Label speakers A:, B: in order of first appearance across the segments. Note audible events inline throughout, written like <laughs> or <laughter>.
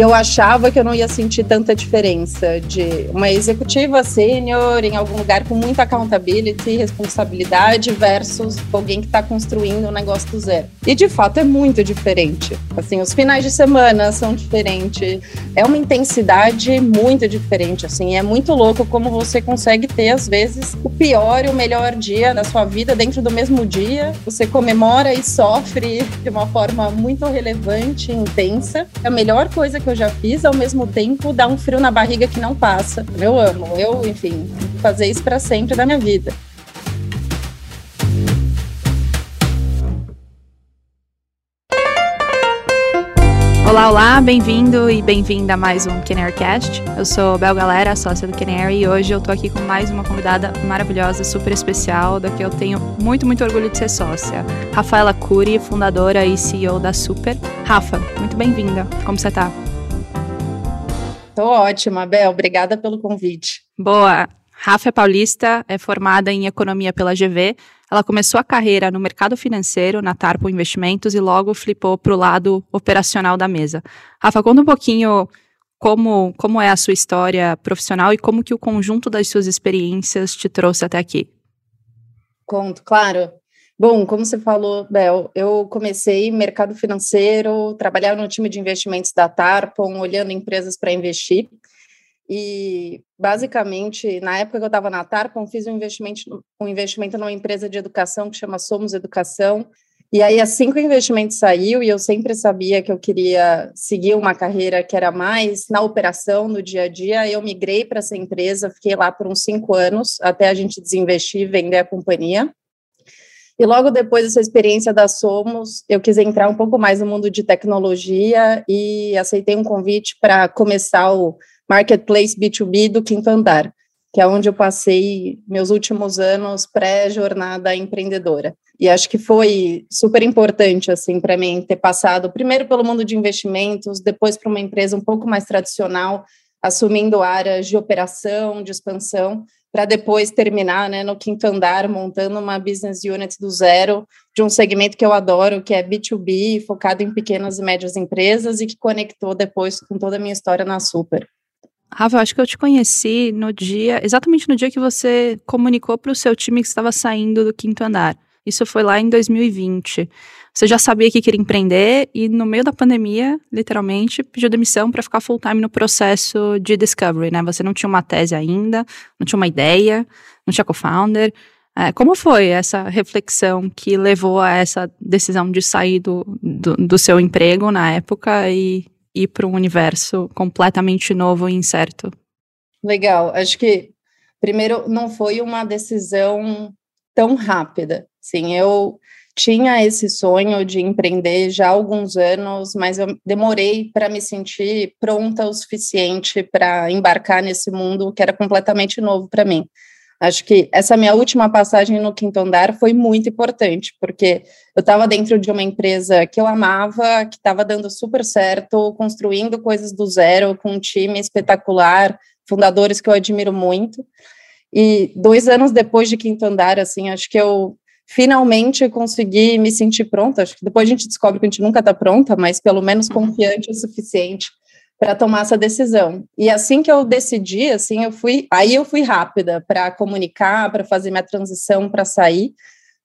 A: eu achava que eu não ia sentir tanta diferença de uma executiva sênior em algum lugar com muita accountability, responsabilidade versus alguém que está construindo um negócio do zero. E de fato é muito diferente. Assim, os finais de semana são diferentes, é uma intensidade muito diferente. Assim, é muito louco como você consegue ter às vezes o pior e o melhor dia da sua vida dentro do mesmo dia. Você comemora e sofre de uma forma muito relevante, intensa. É a melhor coisa que eu já fiz, ao mesmo tempo dá um frio na barriga que não passa. Eu amo, eu, enfim, fazer isso para sempre da minha vida.
B: Olá, olá, bem-vindo e bem-vinda a mais um Canarycast. Eu sou Bel Galera, sócia do Canary, e hoje eu tô aqui com mais uma convidada maravilhosa, super especial, da que eu tenho muito, muito orgulho de ser sócia. Rafaela Cury, fundadora e CEO da Super. Rafa, muito bem-vinda. Como você tá?
A: Tô ótima, Bel. Obrigada pelo convite.
B: Boa. Rafa é paulista, é formada em economia pela GV. Ela começou a carreira no mercado financeiro, na Tarpo Investimentos, e logo flipou para o lado operacional da mesa. Rafa, conta um pouquinho como, como é a sua história profissional e como que o conjunto das suas experiências te trouxe até aqui.
A: Conto, claro. Bom, como você falou, Bel, eu comecei mercado financeiro, trabalhava no time de investimentos da Tarpon, olhando empresas para investir. E, basicamente, na época que eu estava na Tarpon, fiz um investimento, um investimento numa empresa de educação que chama Somos Educação. E aí, assim que o investimento saiu, e eu sempre sabia que eu queria seguir uma carreira que era mais na operação, no dia a dia, eu migrei para essa empresa, fiquei lá por uns cinco anos, até a gente desinvestir e vender a companhia. E logo depois dessa experiência da Somos, eu quis entrar um pouco mais no mundo de tecnologia e aceitei um convite para começar o Marketplace B2B do Quinto Andar, que é onde eu passei meus últimos anos pré-jornada empreendedora. E acho que foi super importante assim para mim ter passado primeiro pelo mundo de investimentos, depois para uma empresa um pouco mais tradicional, assumindo áreas de operação, de expansão, para depois terminar né, no quinto andar, montando uma business unit do zero, de um segmento que eu adoro, que é B2B, focado em pequenas e médias empresas e que conectou depois com toda a minha história na Super.
B: Rafa, eu acho que eu te conheci no dia, exatamente no dia que você comunicou para o seu time que estava saindo do quinto andar. Isso foi lá em 2020. Você já sabia que queria empreender e no meio da pandemia, literalmente, pediu demissão para ficar full time no processo de discovery, né? Você não tinha uma tese ainda, não tinha uma ideia, não tinha co-founder. É, como foi essa reflexão que levou a essa decisão de sair do, do, do seu emprego na época e ir para um universo completamente novo e incerto?
A: Legal. Acho que, primeiro, não foi uma decisão tão rápida. Sim, eu tinha esse sonho de empreender já há alguns anos, mas eu demorei para me sentir pronta o suficiente para embarcar nesse mundo que era completamente novo para mim. Acho que essa minha última passagem no quinto andar foi muito importante, porque eu estava dentro de uma empresa que eu amava, que estava dando super certo, construindo coisas do zero, com um time espetacular, fundadores que eu admiro muito. E dois anos depois de quinto andar, assim, acho que eu finalmente consegui me sentir pronta. Acho que depois a gente descobre que a gente nunca está pronta, mas pelo menos uhum. confiante o suficiente para tomar essa decisão. E assim que eu decidi, assim, eu fui, aí eu fui rápida para comunicar, para fazer minha transição, para sair.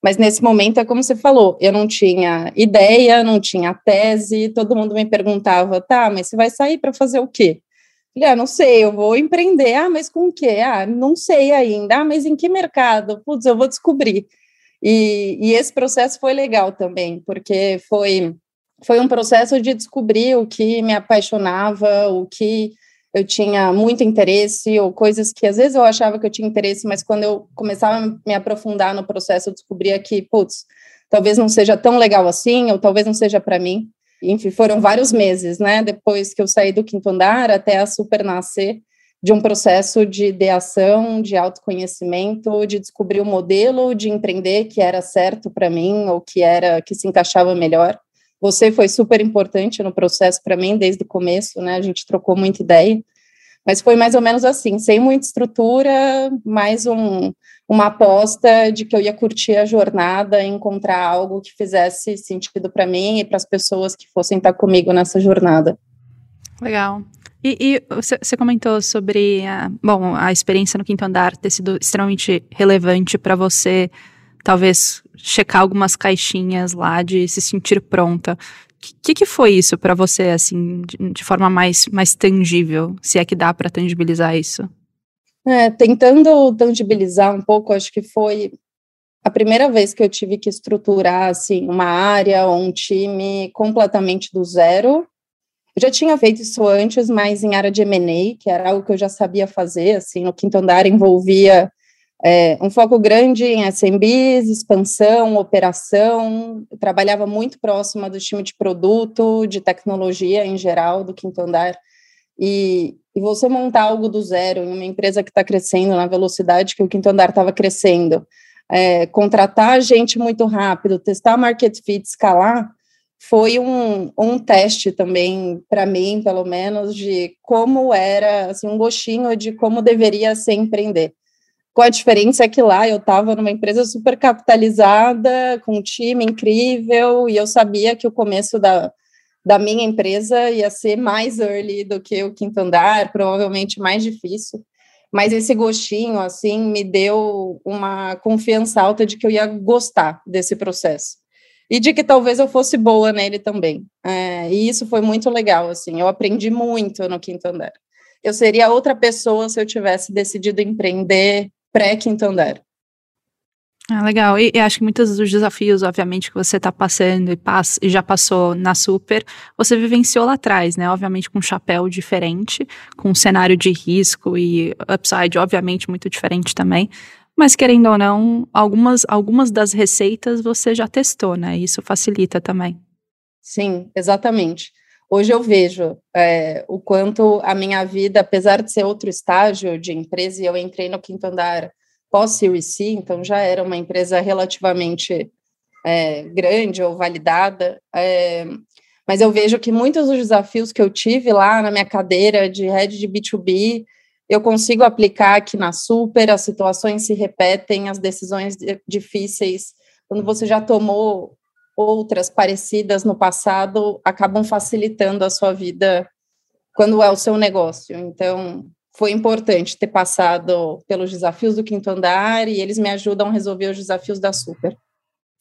A: Mas nesse momento é como você falou, eu não tinha ideia, não tinha tese, todo mundo me perguntava, tá, mas você vai sair para fazer o quê? Ah, não sei, eu vou empreender. Ah, mas com o quê? Ah, não sei ainda. Ah, mas em que mercado? Putz, eu vou descobrir. E, e esse processo foi legal também, porque foi, foi um processo de descobrir o que me apaixonava, o que eu tinha muito interesse, ou coisas que às vezes eu achava que eu tinha interesse, mas quando eu começava a me aprofundar no processo, eu descobria que, putz, talvez não seja tão legal assim, ou talvez não seja para mim. Enfim, foram vários meses, né? Depois que eu saí do quinto andar até a super nascer, de um processo de ideação, de autoconhecimento, de descobrir o modelo de empreender que era certo para mim ou que era que se encaixava melhor. Você foi super importante no processo para mim desde o começo, né? A gente trocou muita ideia, mas foi mais ou menos assim, sem muita estrutura, mais um, uma aposta de que eu ia curtir a jornada, encontrar algo que fizesse sentido para mim e para as pessoas que fossem estar comigo nessa jornada.
B: Legal. E, e você, você, comentou sobre a, bom, a experiência no quinto andar ter sido extremamente relevante para você, talvez checar algumas caixinhas lá de se sentir pronta. Que, que foi isso para você, assim, de, de, forma mais, mais tangível, se é que dá para tangibilizar isso?
A: É, tentando tangibilizar um pouco, acho que foi a primeira vez que eu tive que estruturar assim uma área ou um time completamente do zero. Eu já tinha feito isso antes, mas em área de M&A, que era algo que eu já sabia fazer, assim, no quinto andar envolvia é, um foco grande em SMBs, expansão, operação, trabalhava muito próxima do time de produto, de tecnologia em geral, do quinto andar, e, e você montar algo do zero em uma empresa que está crescendo na velocidade que o quinto andar estava crescendo, é, contratar gente muito rápido, testar market fit, escalar, foi um, um teste também, para mim, pelo menos, de como era, assim, um gostinho de como deveria ser empreender. Com a diferença é que lá eu estava numa empresa super capitalizada, com um time incrível, e eu sabia que o começo da, da minha empresa ia ser mais early do que o quinto andar, provavelmente mais difícil mas esse gostinho, assim, me deu uma confiança alta de que eu ia gostar desse processo. E de que talvez eu fosse boa nele também. É, e isso foi muito legal, assim, eu aprendi muito no Quinto Andar. Eu seria outra pessoa se eu tivesse decidido empreender pré-Quinto Andar.
B: Ah, legal. E, e, acho que muitos dos desafios, obviamente, que você está passando e, passa, e já passou na Super, você vivenciou lá atrás, né? Obviamente com um chapéu diferente, com um cenário de risco e upside, obviamente, muito diferente também. Mas, querendo ou não, algumas, algumas das receitas você já testou, né? Isso facilita também.
A: Sim, exatamente. Hoje eu vejo é, o quanto a minha vida, apesar de ser outro estágio de empresa, e eu entrei no quinto andar pós-Series C, então já era uma empresa relativamente é, grande ou validada, é, mas eu vejo que muitos dos desafios que eu tive lá na minha cadeira de head de B2B, eu consigo aplicar aqui na Super, as situações se repetem, as decisões difíceis, quando você já tomou outras parecidas no passado, acabam facilitando a sua vida quando é o seu negócio. Então, foi importante ter passado pelos desafios do quinto andar e eles me ajudam a resolver os desafios da Super.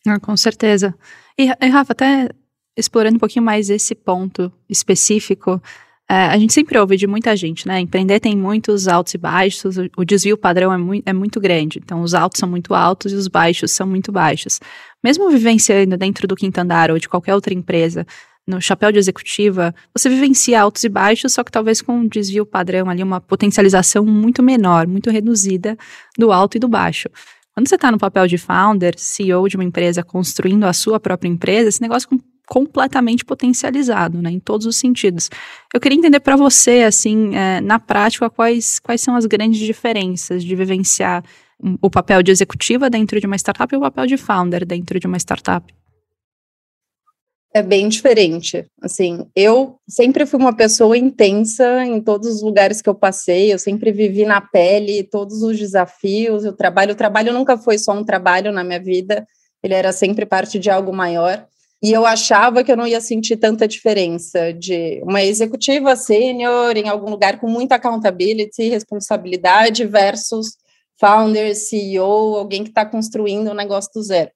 B: Ah, com certeza. E, e, Rafa, até explorando um pouquinho mais esse ponto específico, a gente sempre ouve de muita gente, né? Empreender tem muitos altos e baixos, o, desvio padrão é, muito, é muito grande. Então, os altos são muito altos e os baixos são muito baixos. Mesmo vivenciando dentro do quinto andar ou de qualquer outra empresa, no chapéu de executiva, você vivencia altos e baixos, só que talvez com um desvio padrão ali, uma potencialização muito menor, muito reduzida do alto e do baixo. Quando você está no papel de founder, CEO de uma empresa, construindo a sua própria empresa, esse negócio é completamente potencializado, né, em todos os sentidos. Eu queria entender para você, assim, é, na prática, quais, quais são as grandes diferenças de vivenciar o papel de executiva dentro de uma startup e o papel de founder dentro de uma startup
A: é bem diferente. Assim, eu sempre fui uma pessoa intensa em todos os lugares que eu passei, eu sempre vivi na pele todos os desafios, o trabalho, o trabalho nunca foi só um trabalho na minha vida, ele era sempre parte de algo maior. E eu achava que eu não ia sentir tanta diferença de uma executiva sênior em algum lugar com muita accountability, responsabilidade versus founder, CEO, alguém que está construindo um negócio do zero.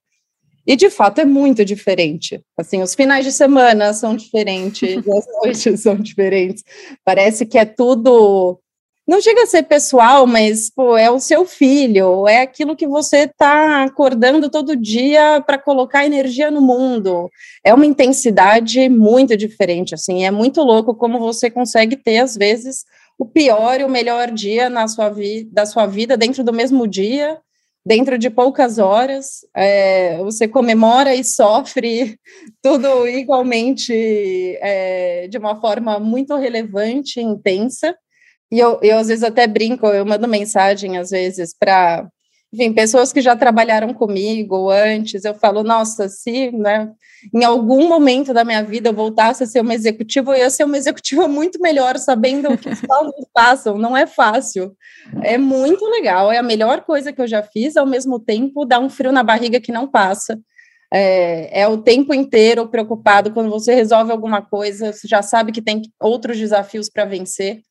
A: E de fato é muito diferente. Assim, os finais de semana são diferentes, <laughs> as noites são diferentes. Parece que é tudo não chega a ser pessoal, mas pô, é o seu filho, é aquilo que você está acordando todo dia para colocar energia no mundo. É uma intensidade muito diferente, assim, é muito louco como você consegue ter às vezes o pior e o melhor dia na sua vida, da sua vida dentro do mesmo dia dentro de poucas horas, é, você comemora e sofre <laughs> tudo igualmente é, de uma forma muito relevante, intensa. E eu, eu, às vezes, até brinco, eu mando mensagem, às vezes, para enfim, pessoas que já trabalharam comigo antes, eu falo, nossa, se né, em algum momento da minha vida eu voltasse a ser uma executiva, eu ia ser uma executiva <laughs> muito melhor, sabendo o que os alunos passam, não é fácil. É muito legal, é a melhor coisa que eu já fiz, ao mesmo tempo dá um frio na barriga que não passa. é, é, o tempo inteiro preocupado. Quando você resolve alguma coisa, você já sabe que tem outros desafios para vencer.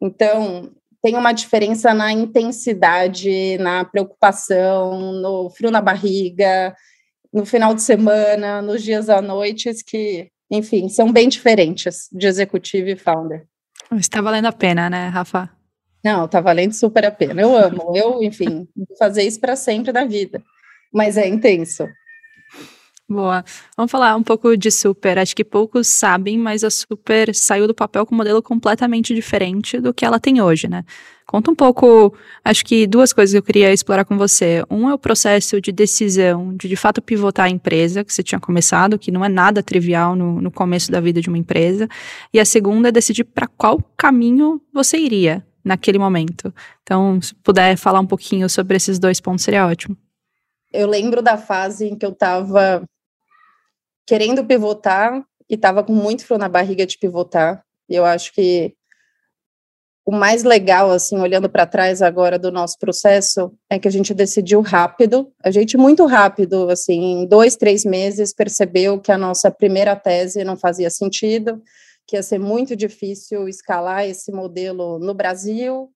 A: Então, tem uma diferença na intensidade, na preocupação, no frio na barriga, no final de semana, nos dias à noite, que, enfim, são bem diferentes de executivo e founder.
B: Está valendo a pena, né, Rafa?
A: Não, está valendo super a pena. Eu amo. Eu, enfim, vou fazer isso para sempre da vida. Mas é intenso.
B: Boa. Vamos falar um pouco de Super. Acho que poucos sabem, mas a Super saiu do papel com um modelo completamente diferente do que ela tem hoje, né? Conta um pouco, acho que duas coisas que eu queria explorar com você. Um é o processo de decisão de de fato pivotar a empresa, que você tinha começado, que não é nada trivial no, no começo da vida de uma empresa. E a segunda é decidir para qual caminho você iria naquele momento. Então, se puder falar um pouquinho sobre esses dois pontos, seria ótimo.
A: Eu lembro da fase em que eu estava querendo pivotar e estava com muito frio na barriga de pivotar. Eu acho que o mais legal, assim, olhando para trás agora do nosso processo, é que a gente decidiu rápido, a gente muito rápido, assim, em dois, três meses, percebeu que a nossa primeira tese não fazia sentido, que ia ser muito difícil escalar esse modelo no Brasil,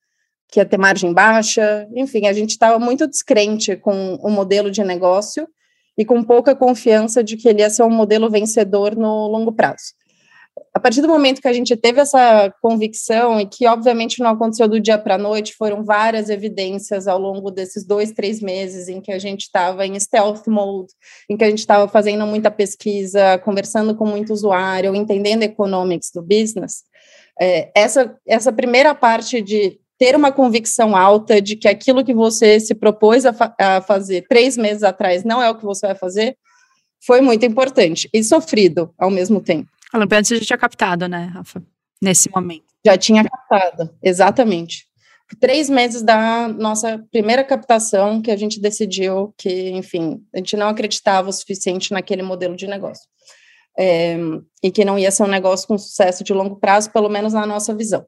A: que ia ter margem baixa, enfim, a gente estava muito descrente com o modelo de negócio, e com pouca confiança de que ele ia ser um modelo vencedor no longo prazo. A partir do momento que a gente teve essa convicção, e que obviamente não aconteceu do dia para a noite, foram várias evidências ao longo desses dois, três meses em que a gente estava em stealth mode, em que a gente estava fazendo muita pesquisa, conversando com muito usuário, entendendo economics do business. É, essa, essa primeira parte de ter uma convicção alta de que aquilo que você se propôs a, fa a, fazer três meses atrás não é o que você vai fazer, foi muito importante e sofrido ao mesmo tempo.
B: A Lampeante já tinha captado, né, Rafa? Nesse momento.
A: Já tinha captado, exatamente. Três meses da nossa primeira captação que a gente decidiu que, enfim, a gente não acreditava o suficiente naquele modelo de negócio. É, e que não ia ser um negócio com sucesso de longo prazo, pelo menos na nossa visão.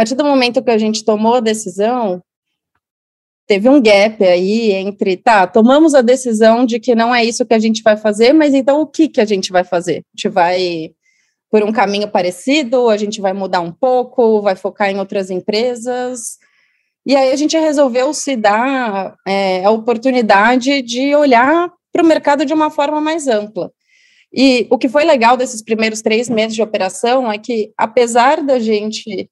A: Partir do momento que a gente tomou a decisão, teve um gap aí entre, tá, tomamos a decisão de que não é isso que a gente vai fazer, mas então o que que a gente vai fazer? A gente vai por um caminho parecido, a gente vai mudar um pouco, vai focar em outras empresas. E aí a gente resolveu se dar é, a oportunidade de olhar para o mercado de uma forma mais ampla. E o que foi legal desses primeiros três meses de operação é que, apesar da gente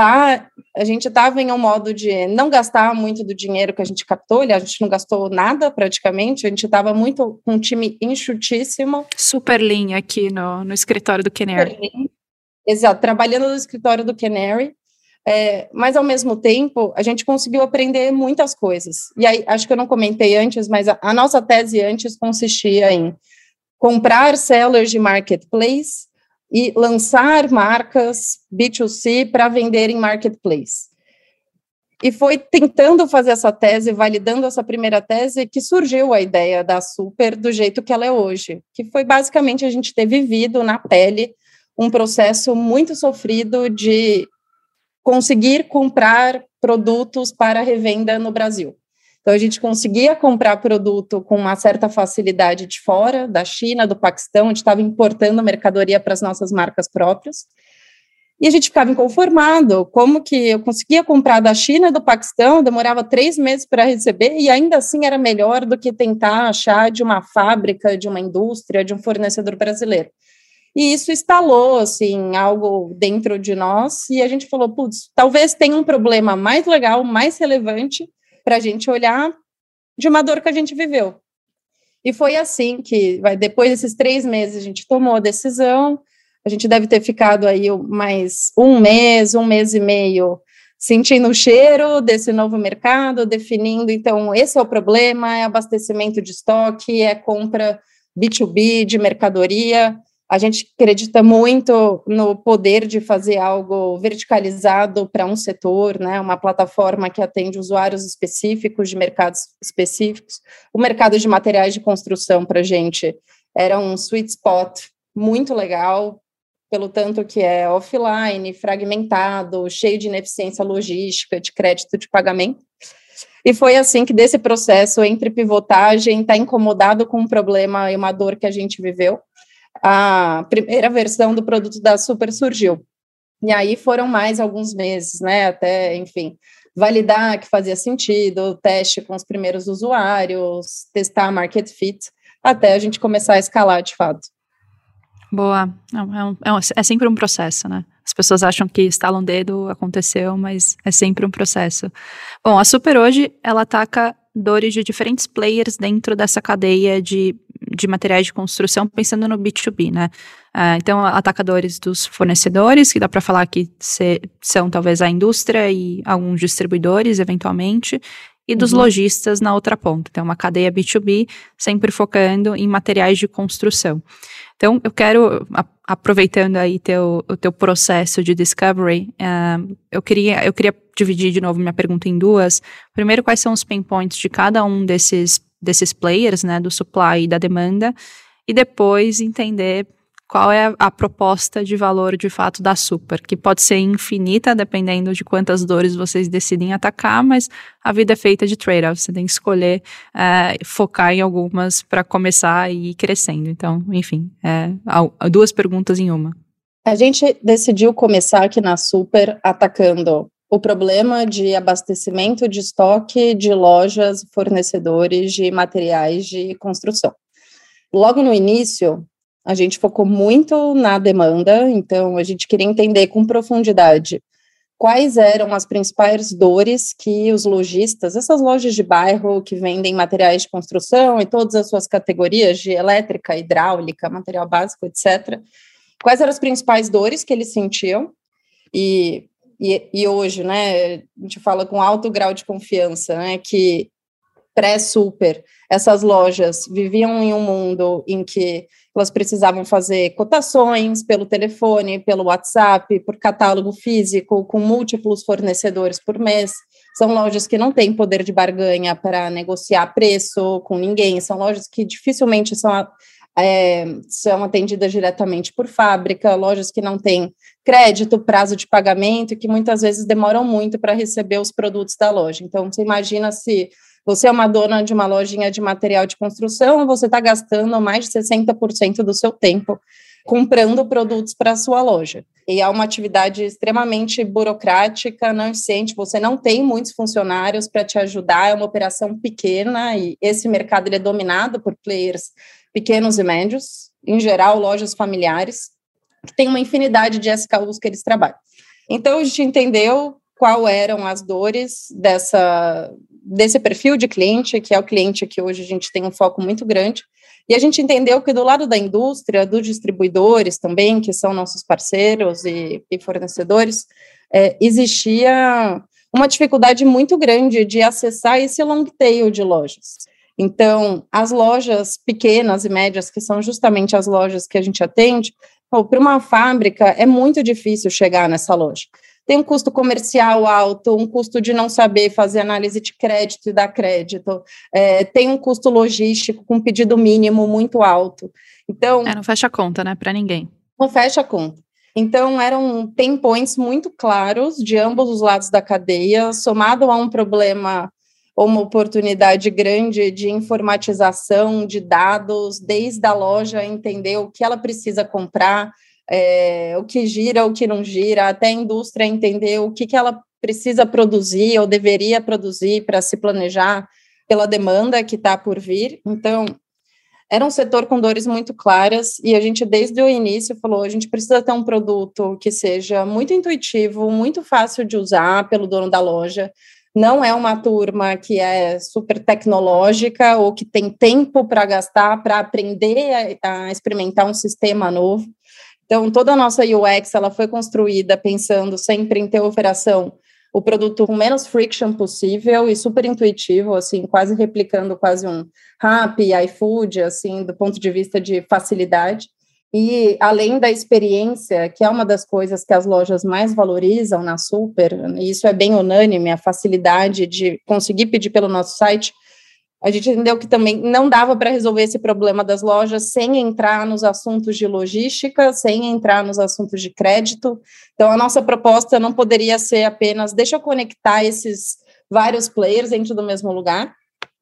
A: tá, a gente estava em um modo de não gastar muito do dinheiro que a gente captou, a gente não gastou nada praticamente, a gente estava muito com um time enxutíssimo.
B: Super lean aqui no, no escritório do Canary.
A: Exato, trabalhando no escritório do Canary, é, mas ao mesmo tempo a gente conseguiu aprender muitas coisas. E aí, acho que eu não comentei antes, mas a, a nossa tese antes consistia em comprar sellers de marketplace e lançar marcas B2C para vender em marketplace. E foi tentando fazer essa tese, validando essa primeira tese, que surgiu a ideia da Super do jeito que ela é hoje, que foi basicamente a gente ter vivido na pele um processo muito sofrido de conseguir comprar produtos para revenda no Brasil. Então, a gente conseguia comprar produto com uma certa facilidade de fora, da China, do Paquistão, a gente estava importando mercadoria para as nossas marcas próprias. E a gente ficava inconformado, como que eu conseguia comprar da China, do Paquistão, demorava três meses para receber, e ainda assim era melhor do que tentar achar de uma fábrica, de uma indústria, de um fornecedor brasileiro. E isso instalou, assim, algo dentro de nós, e a gente falou, putz, talvez tenha um problema mais legal, mais relevante, para a gente olhar de uma dor que a gente viveu. E foi assim que, depois desses três meses, a gente tomou a decisão. A gente deve ter ficado aí mais um mês, um mês e meio, sentindo o cheiro desse novo mercado, definindo. Então, esse é o problema: é abastecimento de estoque, é compra B2B de mercadoria. A gente acredita muito no poder de fazer algo verticalizado para um setor, né, uma plataforma que atende usuários específicos de mercados específicos. O mercado de materiais de construção para a gente era um sweet spot muito legal, pelo tanto que é offline, fragmentado, cheio de ineficiência logística, de crédito de pagamento. E foi assim que desse processo entre pivotagem, estar tá incomodado com um problema e uma dor que a gente viveu, a primeira versão do produto da Super surgiu. E aí foram mais alguns meses, né? Até, enfim, validar que fazia sentido, teste com os primeiros usuários, testar market fit, até a gente começar a escalar de fato.
B: Boa. É, um, é, um, é sempre um processo, né? As pessoas acham que estalam o dedo, aconteceu, mas é sempre um processo. Bom, a Super hoje, ela ataca dores de diferentes players dentro dessa cadeia de, de materiais de construção, pensando no B2B, né? Uh, então, atacadores dos fornecedores, que dá para falar que se, são talvez a indústria e alguns distribuidores, eventualmente, e dos uhum. lojistas na outra ponta. Então, uma cadeia B2B, sempre focando em materiais de construção. Então, eu quero, aproveitando aí teu, o teu processo de discovery, uh, eu, queria, eu queria dividir de novo minha pergunta em duas. Primeiro, quais são os pain points de cada um desses, desses players, né, do supply e da demanda, e depois entender qual é a proposta de valor de fato da super, que pode ser infinita dependendo de quantas dores vocês decidem atacar, mas a vida é feita de trade-offs, você tem que escolher é, focar em algumas para começar e ir crescendo. Então, enfim, é, duas perguntas em uma.
A: A gente decidiu começar aqui na Super atacando o problema de abastecimento de estoque de lojas fornecedores de materiais de construção. Logo no início, a gente focou muito na demanda, então a gente queria entender com profundidade quais eram as principais dores que os lojistas, essas lojas de bairro que vendem materiais de construção e todas as suas categorias de elétrica, hidráulica, material básico, etc. Quais eram as principais dores que eles sentiam? E, e, e hoje, né, a gente fala com alto grau de confiança, né, que pré-super, essas lojas viviam em um mundo em que elas precisavam fazer cotações pelo telefone, pelo WhatsApp, por catálogo físico, com múltiplos fornecedores por mês. São lojas que não têm poder de barganha para negociar preço com ninguém, são lojas que dificilmente são, é, são atendidas diretamente por fábrica, lojas que não têm crédito, prazo de pagamento, que muitas vezes demoram muito para receber os produtos da loja. Então, você imagina se você é uma dona de uma lojinha de material de construção, você está gastando mais de 60% do seu tempo comprando produtos para a sua loja. E é uma atividade extremamente burocrática, não eficiente, você não tem muitos funcionários para te ajudar, é uma operação pequena e esse mercado ele é dominado por players pequenos e médios, em geral lojas familiares, que tem uma infinidade de SKUs que eles trabalham. Então a gente entendeu qual eram as dores dessa desse perfil de cliente, que é o cliente que hoje a gente tem um foco muito grande, e a gente entendeu que do lado da indústria, dos distribuidores também, que são nossos parceiros e, e fornecedores, é, existia uma dificuldade muito grande de acessar esse long tail de lojas. Então, as lojas pequenas e médias, que são justamente as lojas que a gente atende, para uma fábrica é muito difícil chegar nessa loja tem um custo comercial alto, um custo de não saber fazer análise de crédito e dar crédito, é, tem um custo logístico com pedido mínimo muito alto. Então.
B: É, não fecha a conta, né, para ninguém.
A: Não fecha a conta. Então, eram pain points muito claros de ambos os lados da cadeia, somado a um problema uma oportunidade grande de informatização de dados, desde a loja entender o que ela precisa comprar, é, o que gira, o que não gira, até a indústria entender o que, que ela precisa produzir ou deveria produzir para se planejar pela demanda que está por vir. Então, era um setor com dores muito claras e a gente, desde o início, falou: a gente precisa ter um produto que seja muito intuitivo, muito fácil de usar pelo dono da loja. Não é uma turma que é super tecnológica ou que tem tempo para gastar para aprender a, a experimentar um sistema novo. Então, toda a nossa UX ela foi construída pensando sempre em ter operação o produto com menos friction possível e super intuitivo, assim, quase replicando quase um Rappi, iFood, assim, do ponto de vista de facilidade. E além da experiência, que é uma das coisas que as lojas mais valorizam na Super, e isso é bem unânime, a facilidade de conseguir pedir pelo nosso site, a gente entendeu que também não dava para resolver esse problema das lojas sem entrar nos assuntos de logística, sem entrar nos assuntos de crédito. Então, a nossa proposta não poderia ser apenas deixa eu conectar esses vários players dentro do mesmo lugar.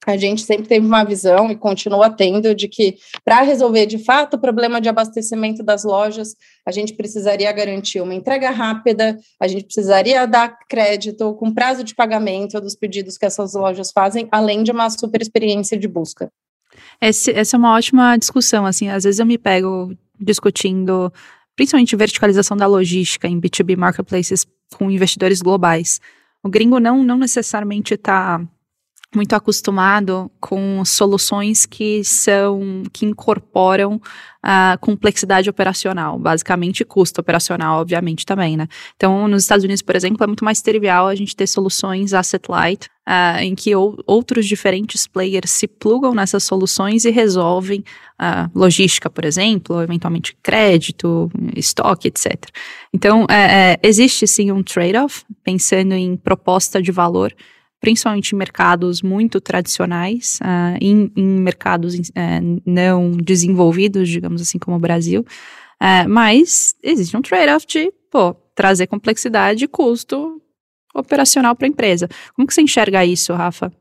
A: A gente sempre teve uma visão e continua tendo de que para resolver de fato o problema de abastecimento das lojas, a gente precisaria garantir uma entrega rápida, a gente precisaria dar crédito com prazo de pagamento dos pedidos que essas lojas fazem, além de uma super experiência de busca.
B: Esse, essa é uma ótima discussão, assim, às vezes eu me pego discutindo principalmente verticalização da logística em B2B marketplaces com investidores globais. O gringo não, não necessariamente está muito acostumado com soluções que são que incorporam a complexidade operacional, basicamente custo operacional, obviamente também, né? Então, nos Estados Unidos, por exemplo, é muito mais trivial a gente ter soluções asset light, uh, em que ou, outros diferentes players se plugam nessas soluções e resolvem uh, logística, por exemplo, eventualmente crédito, estoque, etc. Então, é, é, existe sim um trade-off, pensando em proposta de valor principalmente em mercados muito tradicionais, uh, em, em, mercados uh, não desenvolvidos, digamos assim, como o Brasil. Uh, mas existe um trade-off de pô, trazer complexidade e custo operacional para a empresa. Como que você enxerga isso, Rafa?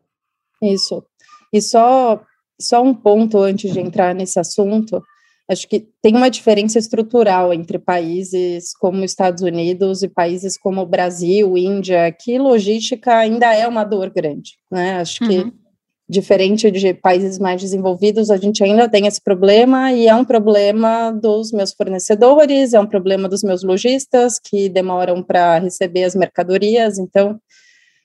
A: Isso. E só, só um ponto antes de entrar nesse assunto. Acho que tem uma diferença estrutural entre países como Estados Unidos e países como Brasil, Índia, que logística ainda é uma dor grande, né? Acho que uhum. diferente de países mais desenvolvidos, a gente ainda tem esse problema e é um problema dos meus fornecedores, é um problema dos meus lojistas que demoram para receber as mercadorias, então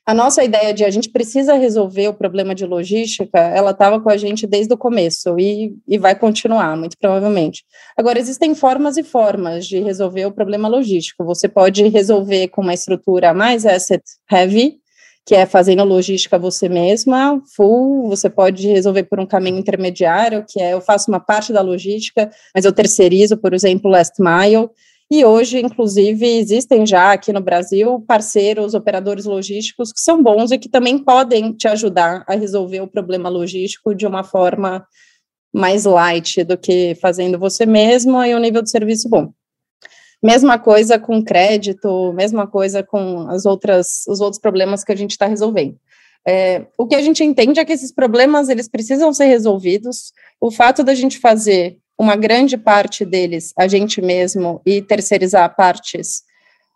A: a nossa ideia de a gente precisa resolver o problema de logística, ela estava com a gente desde o começo e, e vai continuar, muito provavelmente. Agora, existem formas e formas de resolver o problema logístico. Você pode resolver com uma estrutura mais asset heavy, que é fazendo logística você mesma, full, você pode resolver por um caminho intermediário, que é eu faço uma parte da logística, mas eu terceirizo, por exemplo, last mile, e hoje, inclusive, existem já aqui no Brasil parceiros, operadores logísticos que são bons e que também podem te ajudar a resolver o problema logístico de uma forma mais light do que fazendo você mesmo e um nível de serviço bom. Mesma coisa com crédito, mesma coisa com as outras, os outros problemas que a gente está resolvendo. É, o que a gente entende é que esses problemas eles precisam ser resolvidos. O fato da gente fazer uma grande parte deles a gente mesmo e terceirizar partes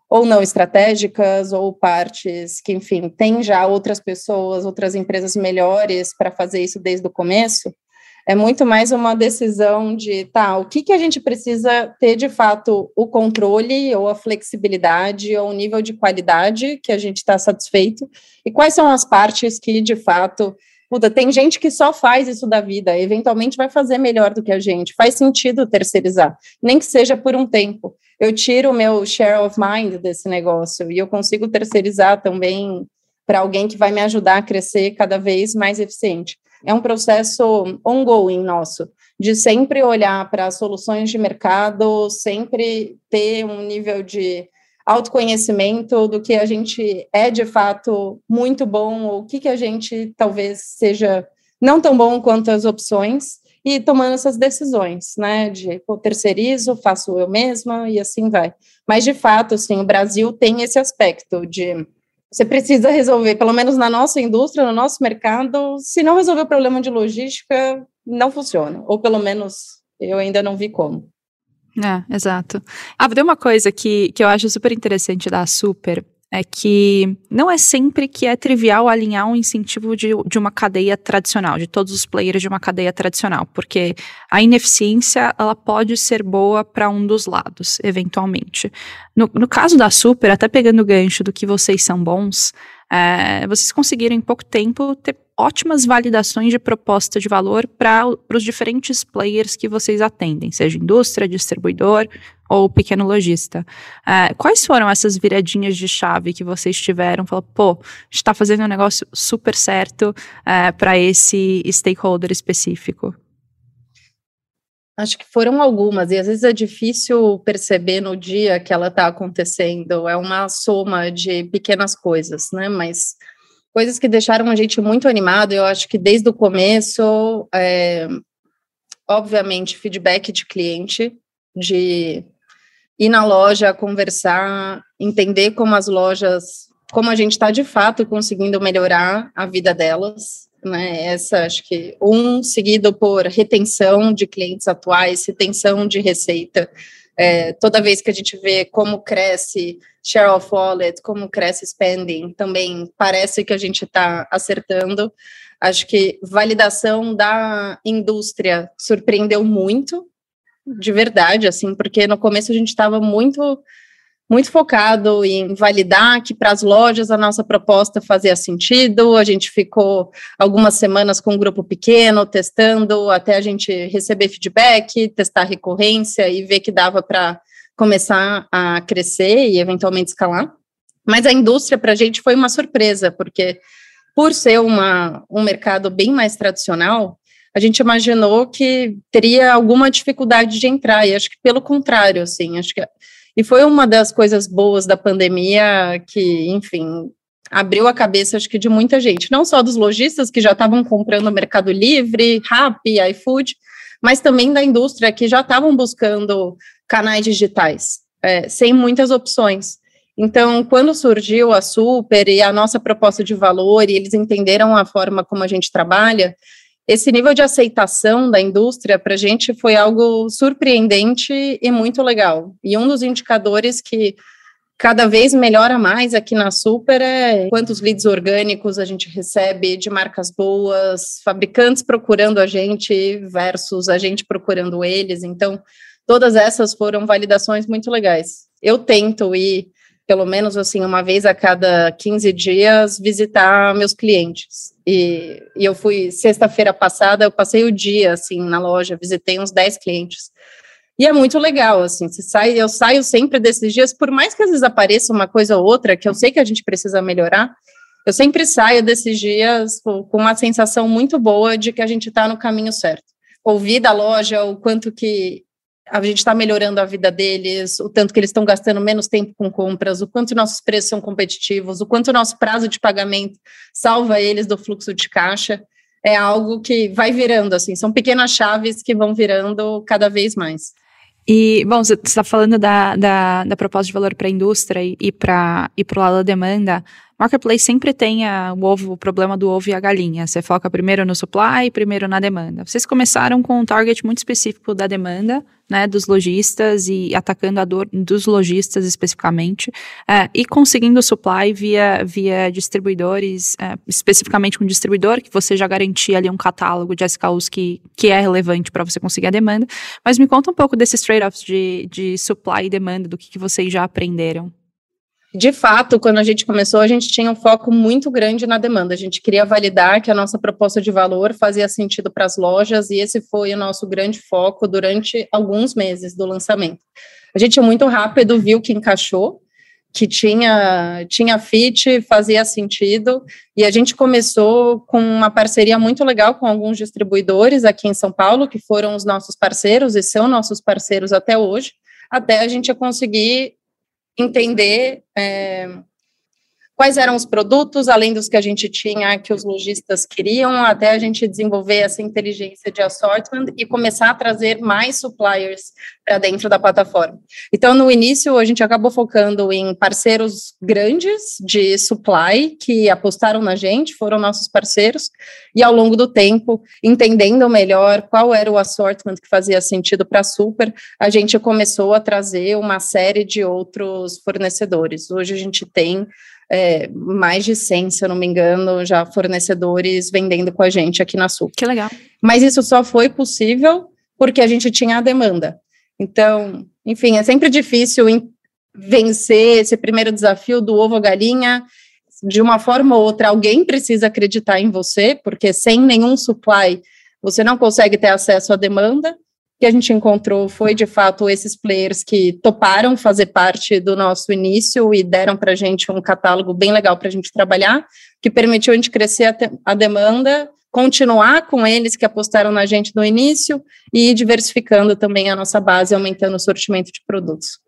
A: ou não estratégicas, ou partes que, enfim, tem já outras pessoas, outras empresas melhores para fazer isso desde o começo, é muito mais uma decisão de, tá, o que, que a gente precisa ter de fato o controle, ou a flexibilidade, ou o nível de qualidade que a gente está satisfeito, e quais são as partes que, de fato, Puta, tem gente que só faz isso da vida, eventualmente vai fazer melhor do que a gente. Faz sentido terceirizar, nem que seja por um tempo. Eu tiro o meu share of mind desse negócio e eu consigo terceirizar também para alguém que vai me ajudar a crescer cada vez mais eficiente. É um processo ongoing nosso, de sempre olhar para soluções de mercado, sempre ter um nível de autoconhecimento do que a gente é de fato muito bom, ou o que, que a gente talvez seja não tão bom quanto as opções, e tomando essas decisões, né, de pô, terceirizo, faço eu mesma, e assim vai. Mas, de fato, assim, o Brasil tem esse aspecto de você precisa resolver, pelo menos na nossa indústria, no nosso mercado, se não resolver o problema de logística, não funciona, ou pelo menos eu ainda não vi como.
B: É, exato. Ah, tem uma coisa que, que eu acho super interessante da Super, é que não é sempre que é trivial alinhar um incentivo de, de uma cadeia tradicional, de todos os players de uma cadeia tradicional, porque a ineficiência ela pode ser boa para um dos lados, eventualmente. No, no caso da Super, até pegando o gancho do que vocês são bons, é, vocês conseguiram em pouco tempo ter ótimas validações de proposta de valor para os diferentes players que vocês atendem, seja indústria, distribuidor ou pequeno lojista. Uh, quais foram essas viradinhas de chave que vocês tiveram? Falou, pô, está fazendo um negócio super certo é, para esse stakeholder específico.
A: Acho que foram algumas, e às vezes é difícil perceber no dia que ela está acontecendo, é uma soma de pequenas coisas, né? Mas coisas que deixaram a gente muito animado, eu acho que desde o começo, é, obviamente, feedback de cliente, de ir na loja, conversar, entender como as lojas como a gente está de fato conseguindo melhorar a vida delas, né? Essa acho que um seguido por retenção de clientes atuais, retenção de receita. É, toda vez que a gente vê como cresce share of wallet, como cresce spending, também parece que a gente está acertando. Acho que validação da indústria surpreendeu muito, de verdade, assim, porque no começo a gente estava muito muito focado em validar que para as lojas a nossa proposta fazia sentido. A gente ficou algumas semanas com um grupo pequeno testando até a gente receber feedback, testar recorrência e ver que dava para começar a crescer e eventualmente escalar. Mas a indústria para a gente foi uma surpresa, porque por ser uma, um mercado bem mais tradicional, a gente imaginou que teria alguma dificuldade de entrar, e acho que pelo contrário, assim, acho que e foi uma das coisas boas da pandemia que, enfim, abriu a cabeça, acho que, de muita gente, não só dos lojistas que já estavam comprando Mercado Livre, Rappi, iFood, mas também da indústria que já estavam buscando canais digitais, é, sem muitas opções. Então, quando surgiu a Super e a nossa proposta de valor, e eles entenderam a forma como a gente trabalha, esse nível de aceitação da indústria para a gente foi algo surpreendente e muito legal. E um dos indicadores que cada vez melhora mais aqui na Super é quantos leads orgânicos a gente recebe de marcas boas, fabricantes procurando a gente versus a gente procurando eles. Então, todas essas foram validações muito legais. Eu tento ir pelo menos assim, uma vez a cada 15 dias, visitar meus clientes. E, e eu fui, sexta-feira passada, eu passei o dia, assim, na loja, visitei uns 10 clientes. E é muito legal, assim, se sai, eu saio sempre desses dias, por mais que às vezes apareça uma coisa ou outra, que eu sei que a gente precisa melhorar, eu sempre saio desses dias com uma sensação muito boa de que a gente está no caminho certo. Ouvir da loja o quanto que a gente está melhorando a vida deles, o tanto que eles estão gastando menos tempo com compras, o quanto nossos preços são competitivos, o quanto o nosso prazo de pagamento salva eles do fluxo de caixa, é algo que vai virando, assim, são pequenas chaves que vão virando cada vez mais.
B: E, bom, você está falando da, da, da, proposta de valor para a indústria e, e para e o lado da demanda. Marketplace sempre tem a, o ovo, o problema do ovo e a galinha. Você foca primeiro no supply primeiro na demanda. Vocês começaram com um target muito específico da demanda, né, dos lojistas e atacando a dor dos lojistas especificamente, é, e conseguindo supply via, via distribuidores, é, especificamente um distribuidor, que você já garantia ali um catálogo de SKUs que, que é relevante para você conseguir a demanda. Mas me conta um pouco desses trade-offs de, de supply e demanda, do que, que vocês já aprenderam
A: de fato, quando a gente começou, a gente tinha um foco muito grande na demanda. A gente queria validar que a nossa proposta de valor fazia sentido para as lojas, e esse foi o nosso grande foco durante alguns meses do lançamento. A gente muito rápido viu que encaixou, que tinha, tinha fit, fazia sentido, e a gente começou com uma parceria muito legal com alguns distribuidores aqui em São Paulo, que foram os nossos parceiros e são nossos parceiros até hoje, até a gente conseguir entender é, quais eram os produtos, além dos que a gente tinha, que os lojistas queriam, até a gente desenvolver essa inteligência de assortment e começar a trazer mais suppliers para dentro da plataforma. Então, no início, a gente acabou focando em parceiros grandes de supply que apostaram na gente, foram nossos parceiros, e ao longo do tempo, entendendo melhor qual era o assortment que fazia sentido para a Super, a gente começou a trazer uma série de outros fornecedores. Hoje a gente tem é, mais de 100, se eu não me engano, já fornecedores vendendo com a gente aqui na Sul.
B: Que legal.
A: Mas isso só foi possível porque a gente tinha a demanda. Então, enfim, é sempre difícil vencer esse primeiro desafio do ovo galinha. De uma forma ou outra, alguém precisa acreditar em você, porque sem nenhum supply você não consegue ter acesso à demanda que a gente encontrou foi, de fato, esses players que toparam fazer parte do nosso início e deram para a gente um catálogo bem legal para a gente trabalhar, que permitiu a gente crescer a, a, demanda, continuar com eles que apostaram na gente no início e diversificando também a nossa base, aumentando o sortimento de produtos.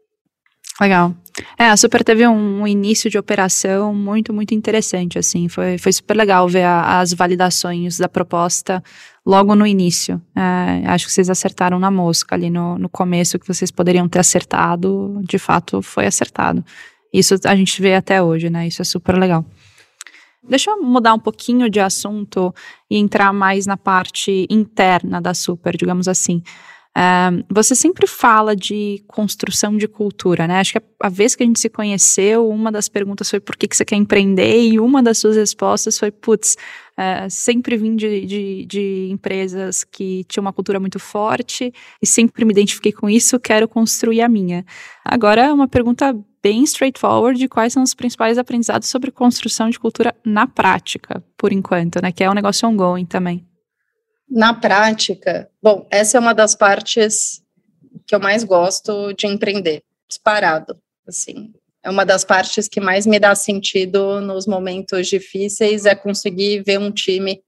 B: Legal. É, a Super teve um, início de operação muito, muito interessante, assim, foi, foi super legal ver a, as validações da proposta logo no início. É, acho que vocês acertaram na mosca ali no, no começo, que vocês poderiam ter acertado, de fato foi acertado. Isso a gente vê até hoje, né? Isso é super legal. Deixa eu mudar um pouquinho de assunto e entrar mais na parte interna da Super, digamos assim. Você sempre fala de construção de cultura, né? Acho que a, a, vez que a gente se conheceu, uma das perguntas foi por que, que você quer empreender, e uma das suas respostas foi, putz, uh, sempre vim de, de, de, empresas que tinham uma cultura muito forte e sempre me identifiquei com isso, quero construir a minha. Agora, uma pergunta bem straightforward quais são os principais aprendizados sobre construção de cultura na prática, por enquanto, né? Que é um negócio ongoing também.
A: Na prática, bom, essa é uma das partes que eu mais gosto de empreender, disparado, assim. É uma das partes que mais me dá sentido nos momentos difíceis, é conseguir ver um time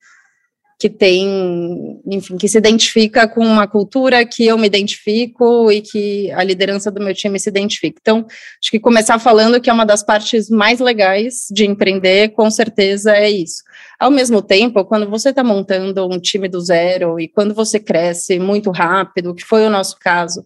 A: que tem, enfim, que se identifica com uma cultura que eu me identifico e que a liderança do meu time se identifica. Então, acho que começar falando que é uma das partes mais legais de empreender, com certeza é isso. Ao mesmo tempo, quando você está montando um time do zero e quando você cresce muito rápido, que foi o nosso caso,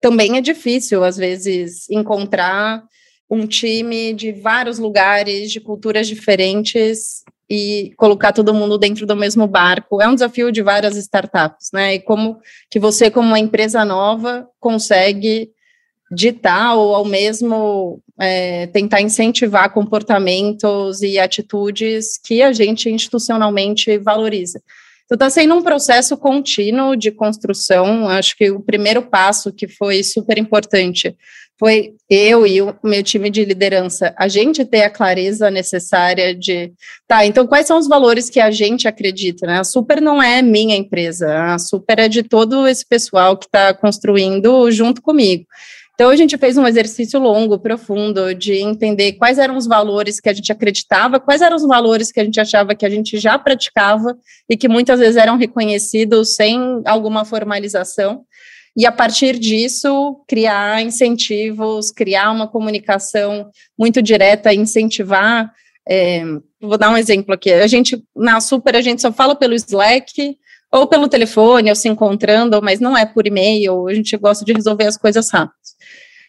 A: também é difícil, às vezes, encontrar um time de vários lugares, de culturas diferentes e colocar todo mundo dentro do mesmo barco. É um desafio de várias startups, né? E como que você, como uma empresa nova, consegue ditar ou ao mesmo é, tentar incentivar comportamentos e atitudes que a gente institucionalmente valoriza. Então, está sendo um processo contínuo de construção. Acho que o primeiro passo que foi super importante foi eu e o meu time de liderança, a gente ter a clareza necessária de, tá, então quais são os valores que a gente acredita, né? A Super não é minha empresa, a Super é de todo esse pessoal que está construindo junto comigo. Então, a gente fez um exercício longo, profundo, de entender quais eram os valores que a gente acreditava, quais eram os valores que a gente achava que a gente já praticava e que muitas vezes eram reconhecidos sem alguma formalização e a partir disso criar incentivos, criar uma comunicação muito direta, incentivar. É, vou dar um exemplo aqui. A gente na Super a gente só fala pelo Slack ou pelo telefone, ou se encontrando, mas não é por e-mail. A gente gosta de resolver as coisas rápido.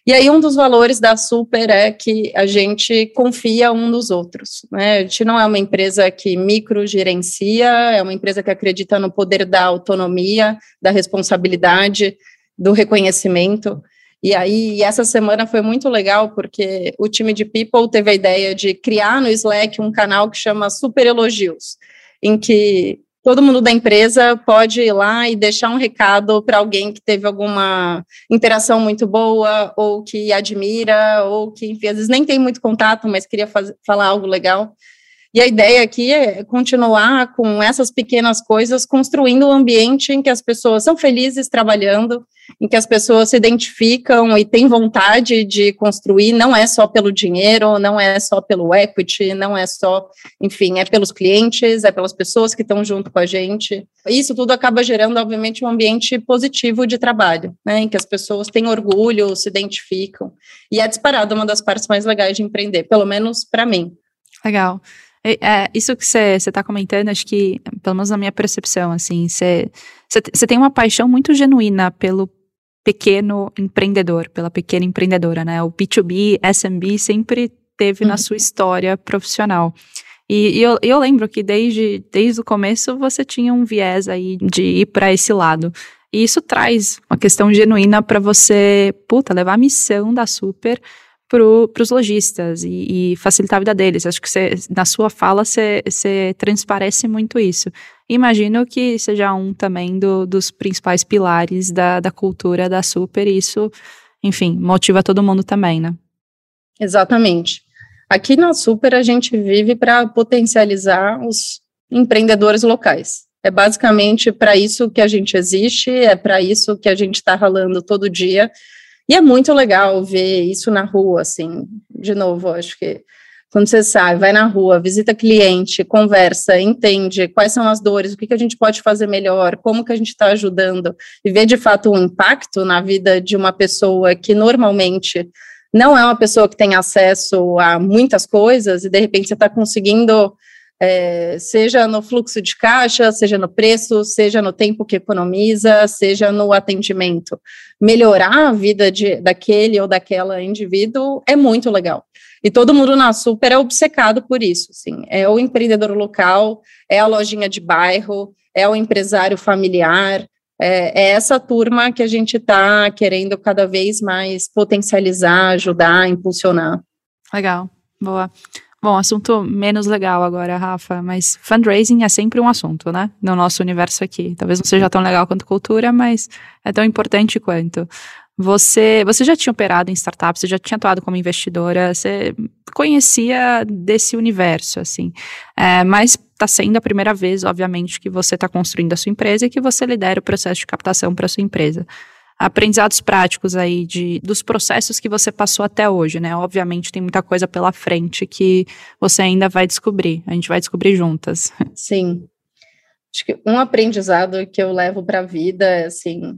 A: E aí, um dos valores da Super é que a gente confia um nos outros. Né? A gente não é uma empresa que microgerencia, é uma empresa que acredita no poder da autonomia, da responsabilidade, do reconhecimento. E aí, essa semana foi muito legal, porque o time de People teve a ideia de criar no Slack um canal que chama Super Elogios, em que todo mundo da empresa pode ir lá e deixar um recado para alguém que teve alguma interação muito boa, ou que admira, ou que, enfim, às vezes nem tem muito contato, mas queria fazer, falar algo legal. E a ideia aqui é continuar com essas pequenas coisas, construindo um ambiente em que as pessoas são felizes trabalhando, em que as pessoas se identificam e têm vontade de construir, não é só pelo dinheiro, não é só pelo equity, não é só, enfim, é pelos clientes, é pelas pessoas que estão junto com a gente. Isso tudo acaba gerando, obviamente, um ambiente positivo de trabalho, né, em que as pessoas têm orgulho, se identificam. E é disparado uma das partes mais legais de empreender, pelo menos para mim.
B: Legal. É, é, isso que você está comentando, acho que, pelo menos na minha percepção, assim, você tem uma paixão muito genuína pelo pequeno empreendedor, pela pequena empreendedora, né? O B2B, SMB sempre teve uhum. na sua história profissional. E, e eu, eu, lembro que desde, desde o começo você tinha um viés aí de ir para esse lado. E isso traz uma questão genuína para você, puta, levar a missão da Super para os lojistas e, e, facilitar a vida deles. Acho que cê, na sua fala você transparece muito isso. Imagino que seja um também do, dos principais pilares da, da cultura da Super, e isso, enfim, motiva todo mundo também, né?
A: Exatamente. Aqui na Super a gente vive para potencializar os empreendedores locais. É basicamente para isso que a gente existe, é para isso que a gente está ralando todo dia e é muito legal ver isso na rua, assim, de novo, acho que quando você sai, vai na rua, visita cliente, conversa, entende quais são as dores, o que, que a gente pode fazer melhor, como que a gente está ajudando, e ver de fato um impacto na vida de uma pessoa que normalmente não é uma pessoa que tem acesso a muitas coisas, e de repente você está conseguindo é, seja no fluxo de caixa, seja no preço, seja no tempo que economiza, seja no atendimento. Melhorar a vida de, daquele ou daquela indivíduo é muito legal. E todo mundo na Super é obcecado por isso, sim. É o empreendedor local, é a lojinha de bairro, é o empresário familiar, é, é essa turma que a gente está querendo cada vez mais potencializar, ajudar, impulsionar.
B: Legal, boa. Bom, assunto menos legal agora, Rafa, mas fundraising é sempre um assunto, né? No nosso universo aqui. Talvez não seja tão legal quanto cultura, mas é tão importante quanto. Você, você já tinha operado em startups, você já tinha atuado como investidora, você conhecia desse universo, assim. É, mas está sendo a primeira vez, obviamente, que você está construindo a sua empresa e que você lidera o processo de captação para a sua empresa. Aprendizados práticos aí de, dos processos que você passou até hoje, né? Obviamente tem muita coisa pela frente que você ainda vai descobrir. A gente vai descobrir juntas. <laughs>
A: Sim. Acho que um aprendizado que eu levo para a vida é assim,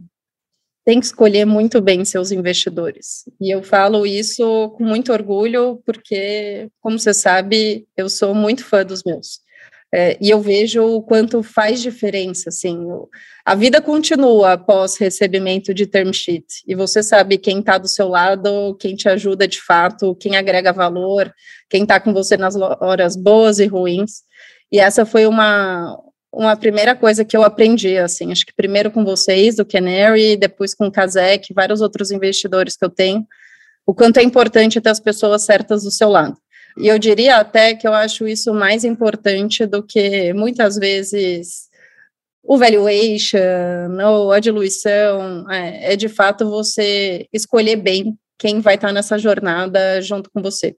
A: tem que escolher muito bem seus investidores. E eu falo isso com muito orgulho, porque, como você sabe, eu sou muito fã dos meus. É, e eu vejo o quanto faz diferença, assim, a vida continua após recebimento de term sheet, e você sabe quem está do seu lado, quem te ajuda de fato, quem agrega valor, quem está com você nas horas boas e ruins, e essa foi uma, uma primeira coisa que eu aprendi, assim, acho que primeiro com vocês, do Canary, depois com o Kazek, vários outros investidores que eu tenho, o quanto é importante ter as pessoas certas do seu lado. E eu diria até que eu acho isso mais importante do que muitas vezes o valuation ou a diluição, é, é de fato você escolher bem quem vai estar nessa jornada junto com você.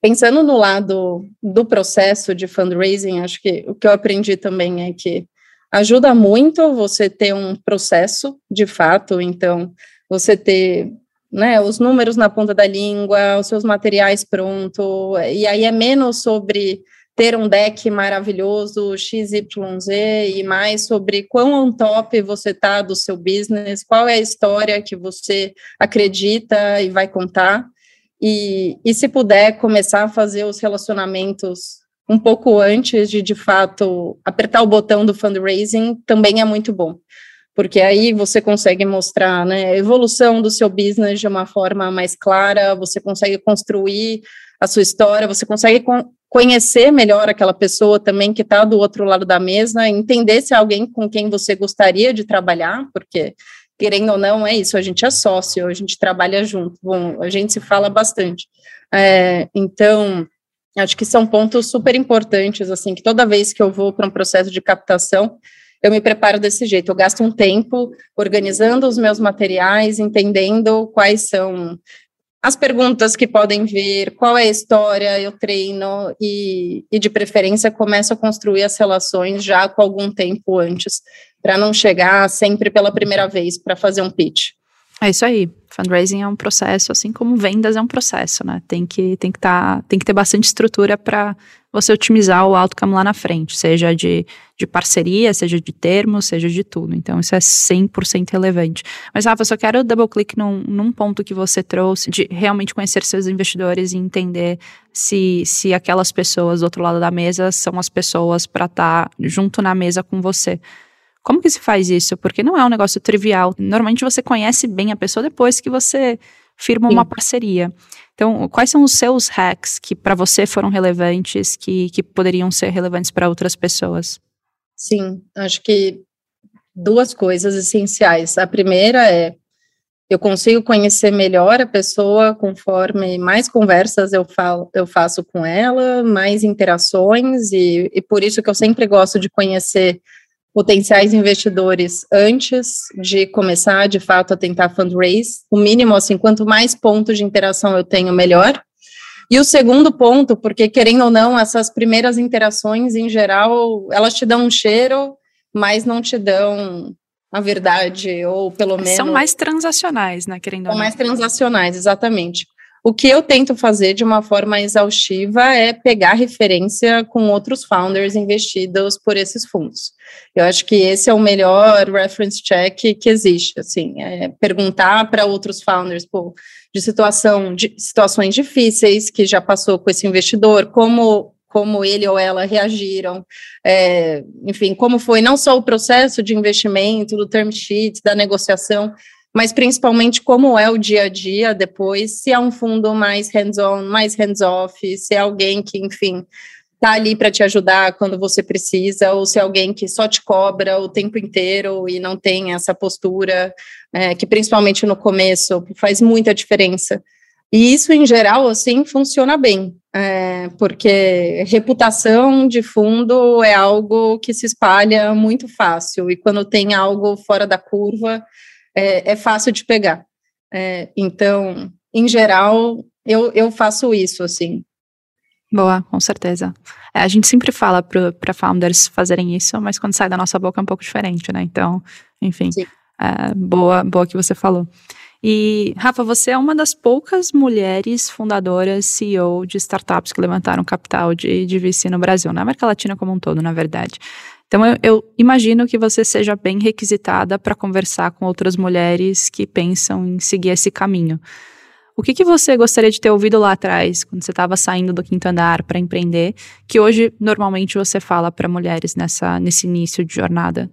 A: Pensando no lado do processo de fundraising, acho que o que eu aprendi também é que ajuda muito você ter um processo, de fato, então, você ter né, os números na ponta da língua, os seus materiais prontos, e aí é menos sobre ter um deck maravilhoso, XYZ, e mais sobre quão on top você está do seu business, qual é a história que você acredita e vai contar, e, e se puder começar a fazer os relacionamentos um pouco antes de, de fato, apertar o botão do fundraising, também é muito bom. Porque aí você consegue mostrar né, a evolução do seu business de uma forma mais clara, você consegue construir a sua história, você consegue conhecer melhor aquela pessoa também que está do outro lado da mesa, entender se é alguém com quem você gostaria de trabalhar, porque querendo ou não, é isso, a gente é sócio, a gente trabalha junto, bom, a gente se fala bastante. É, então, acho que são pontos super importantes, assim, que toda vez que eu vou para um processo de captação, eu me preparo desse jeito, eu gasto um tempo organizando os meus materiais, entendendo quais são as perguntas que podem vir, qual é a história, eu treino e, e de preferência começo a construir as relações já com algum tempo antes, para não chegar sempre pela primeira vez para fazer um pitch.
B: É isso aí. Fundraising é um processo, assim como vendas é um processo, né? Tem que, tem que, tá, tem que ter bastante estrutura para você otimizar o outcome lá na frente, seja de, de parceria, seja de termos, seja de tudo. Então, isso é 100% relevante. Mas, Rafa, eu só quero double-click num, num ponto que você trouxe, de realmente conhecer seus investidores e entender se, se aquelas pessoas do outro lado da mesa são as pessoas para estar tá junto na mesa com você. Como que se faz isso? Porque não é um negócio trivial. Normalmente você conhece bem a pessoa depois que você firma Sim. uma parceria. Então, quais são os seus hacks que para você foram relevantes, que, que poderiam ser relevantes para outras pessoas?
A: Sim, acho que duas coisas essenciais. A primeira é eu consigo conhecer melhor a pessoa conforme mais conversas eu, falo, eu faço com ela, mais interações, e, e por isso que eu sempre gosto de conhecer potenciais investidores antes de começar, de fato, a tentar fundraise. O mínimo, assim, quanto mais pontos de interação eu tenho, melhor. E o segundo ponto, porque querendo ou não, essas primeiras interações, em geral, elas te dão um cheiro, mas não te dão a verdade, ou pelo menos...
B: São mais transacionais, né, querendo ou
A: não. São mais transacionais, exatamente. O que eu tento fazer de uma forma exaustiva é pegar referência com outros founders investidos por esses fundos. Eu acho que esse é o melhor reference check que existe, assim, é perguntar para outros founders, pô, de situação de situações difíceis que já passou com esse investidor, como como ele ou ela reagiram, é, enfim, como foi não só o processo de investimento, do term sheet, da negociação, mas principalmente como é o dia a dia depois, se é um fundo mais hands-on, mais hands-off, se é alguém que, enfim, tá ali para te ajudar quando você precisa, ou se é alguém que só te cobra o tempo inteiro e não tem essa postura, é, que principalmente no começo faz muita diferença. E isso, em geral, assim, funciona bem, é, porque reputação de fundo é algo que se espalha muito fácil, e quando tem algo fora da curva, é, é fácil de pegar. É, então, em geral, eu, eu faço isso, assim.
B: Boa, com certeza. É, a gente sempre fala para founders fazerem isso, mas quando sai da nossa boca é um pouco diferente, né? Então, enfim, é, boa, boa que você falou. E, Rafa, você é uma das poucas mulheres fundadoras CEO de startups que levantaram capital de, de VC no Brasil, na América Latina como um todo, na verdade. Então, eu, eu imagino que você seja bem requisitada para conversar com outras mulheres que pensam em seguir esse caminho. O que, que você gostaria de ter ouvido lá atrás, quando você estava saindo do quinto andar para empreender, que hoje normalmente você fala para mulheres nessa, nesse início de jornada?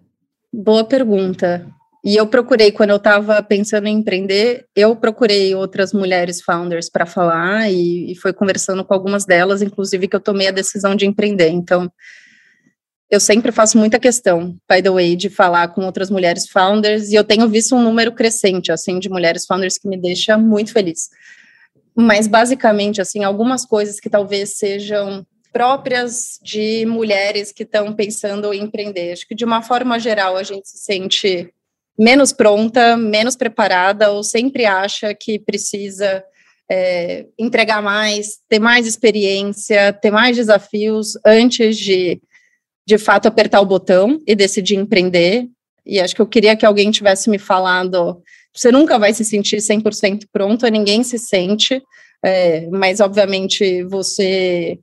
A: Boa pergunta. E eu procurei, quando eu estava pensando em empreender, eu procurei outras mulheres founders para falar e, e foi conversando com algumas delas, inclusive que eu tomei a decisão de empreender. Então, eu sempre faço muita questão, by the way, de falar com outras mulheres founders, e eu tenho visto um número crescente, assim, de mulheres founders que me deixa muito feliz. Mas, basicamente, assim, algumas coisas que talvez sejam próprias de mulheres que estão pensando em empreender. Acho que, de uma forma geral, a gente se sente menos pronta, menos preparada, ou sempre acha que precisa é, entregar mais, ter mais experiência, ter mais desafios antes de de fato apertar o botão e decidir empreender. E acho que eu queria que alguém tivesse me falado: você nunca vai se sentir 100% pronto, ninguém se sente, é, mas obviamente você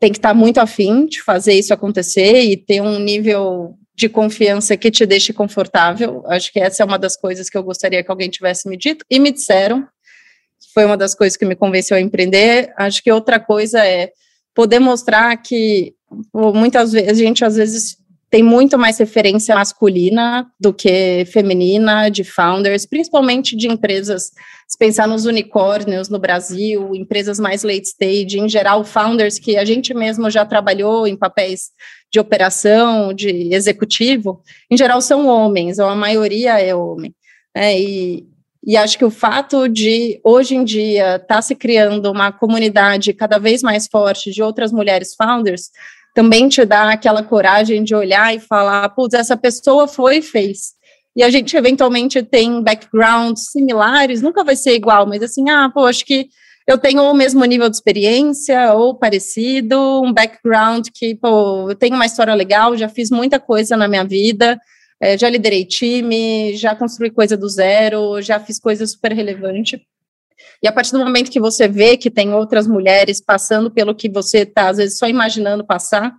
A: tem que estar muito afim de fazer isso acontecer e ter um nível de confiança que te deixe confortável. Acho que essa é uma das coisas que eu gostaria que alguém tivesse me dito e me disseram. Foi uma das coisas que me convenceu a empreender. Acho que outra coisa é poder mostrar que muitas vezes a gente às vezes tem muito mais referência masculina do que feminina de founders, principalmente de empresas. Se pensar nos unicórnios no Brasil, empresas mais late stage, em geral, founders que a gente mesmo já trabalhou em papéis de operação, de executivo, em geral são homens, ou a maioria é homem. É, e, e acho que o fato de, hoje em dia, estar tá se criando uma comunidade cada vez mais forte de outras mulheres founders, também te dá aquela coragem de olhar e falar, putz, essa pessoa foi e fez. E a gente eventualmente tem backgrounds similares, nunca vai ser igual, mas assim, ah, pô, acho que eu tenho o mesmo nível de experiência ou parecido, um background que, pô, eu tenho uma história legal, já fiz muita coisa na minha vida, é, já liderei time, já construí coisa do zero, já fiz coisa super relevante. E a partir do momento que você vê que tem outras mulheres passando pelo que você está, às vezes, só imaginando passar,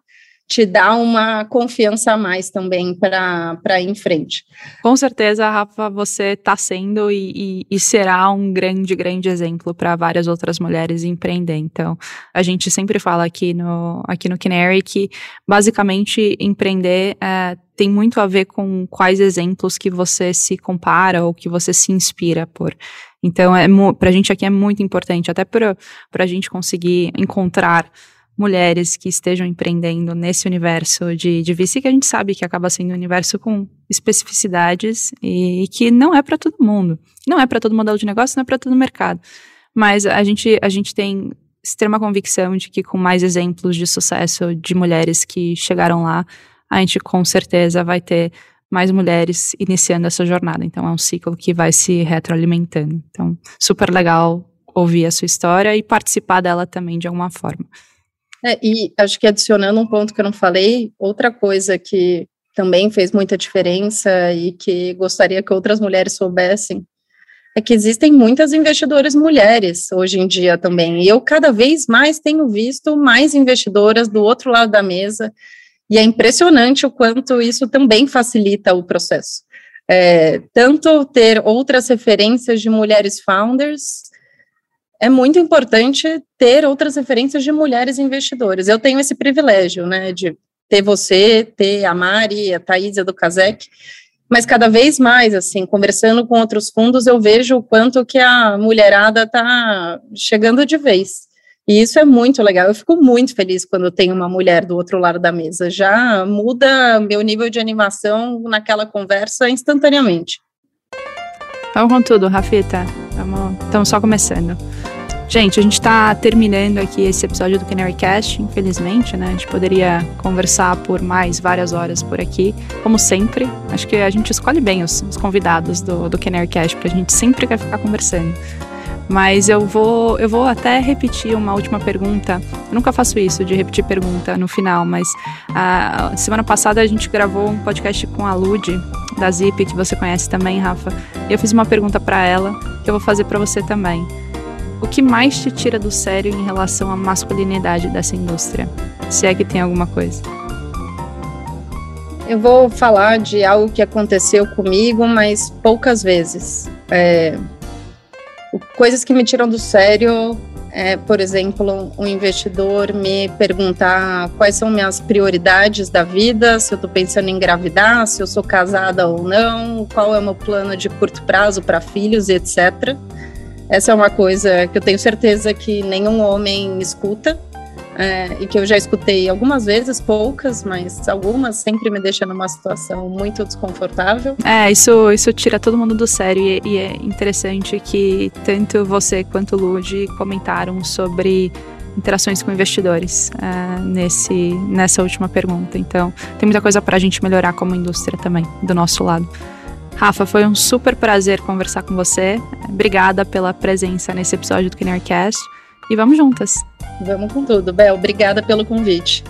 A: te dá uma confiança a mais também para ir em frente.
B: Com certeza, Rafa, você está sendo e, e, e, será um grande, grande exemplo para várias outras mulheres empreender. Então, a gente sempre fala aqui no, aqui no Canary que, basicamente, empreender é, tem muito a ver com quais exemplos que você se compara ou que você se inspira por. Então, é, para a gente aqui é muito importante, até para a gente conseguir encontrar mulheres que estejam empreendendo nesse universo de, de VC, que a gente sabe que acaba sendo um universo com especificidades e, e que não é para todo mundo. Não é para todo modelo de negócio, não é para todo mercado. Mas a gente, a gente tem extrema convicção de que com mais exemplos de sucesso de mulheres que chegaram lá, a gente com certeza vai ter mais mulheres iniciando essa jornada. Então é um ciclo que vai se retroalimentando. Então, super legal ouvir a sua história e participar dela também de alguma forma.
A: É, e acho que adicionando um ponto que eu não falei, outra coisa que também fez muita diferença e que gostaria que outras mulheres soubessem é que existem muitas investidoras mulheres hoje em dia também. E eu cada vez mais tenho visto mais investidoras do outro lado da mesa, e é impressionante o quanto isso também facilita o processo. É, tanto ter outras referências de mulheres founders, é muito importante ter outras referências de mulheres investidoras. Eu tenho esse privilégio, né, de ter você, ter a Mari, a Thaisa do Casec, mas cada vez mais, assim, conversando com outros fundos, eu vejo o quanto que a mulherada está chegando de vez. E isso é muito legal. Eu fico muito feliz quando tem uma mulher do outro lado da mesa. Já muda meu nível de animação naquela conversa instantaneamente.
B: Vamos com tudo, Rafita. Estamos só começando. Gente, a gente está terminando aqui esse episódio do Canary Cast, infelizmente, né? A gente poderia conversar por mais várias horas por aqui, como sempre. Acho que a gente escolhe bem os, os convidados do, do Canary Cast, porque a gente sempre quer ficar conversando. Mas eu vou, eu vou até repetir uma última pergunta. Eu nunca faço isso de repetir pergunta no final, mas a semana passada a gente gravou um podcast com a Lud da Zip, que você conhece também, Rafa. E eu fiz uma pergunta para ela que eu vou fazer para você também. O que mais te tira do sério em relação à masculinidade dessa indústria? Se é que tem alguma coisa.
A: Eu vou falar de algo que aconteceu comigo, mas poucas vezes. É, coisas que me tiram do sério é, por exemplo, um investidor me perguntar quais são minhas prioridades da vida, se eu estou pensando em engravidar, se eu sou casada ou não, qual é o meu plano de curto prazo para filhos, etc. Essa é uma coisa que eu tenho certeza que nenhum homem escuta. É, e que eu já escutei algumas vezes, poucas, mas algumas sempre me deixam numa situação muito desconfortável.
B: É, isso, isso tira todo mundo do sério e, e é interessante que tanto você quanto o Lud comentaram sobre interações com investidores é, nesse, nessa última pergunta. Então, tem muita coisa para a gente melhorar como indústria também, do nosso lado. Rafa, foi um super prazer conversar com você. Obrigada pela presença nesse episódio do KinnerCast. E vamos juntas.
A: Vamos com tudo. Bel, obrigada pelo convite.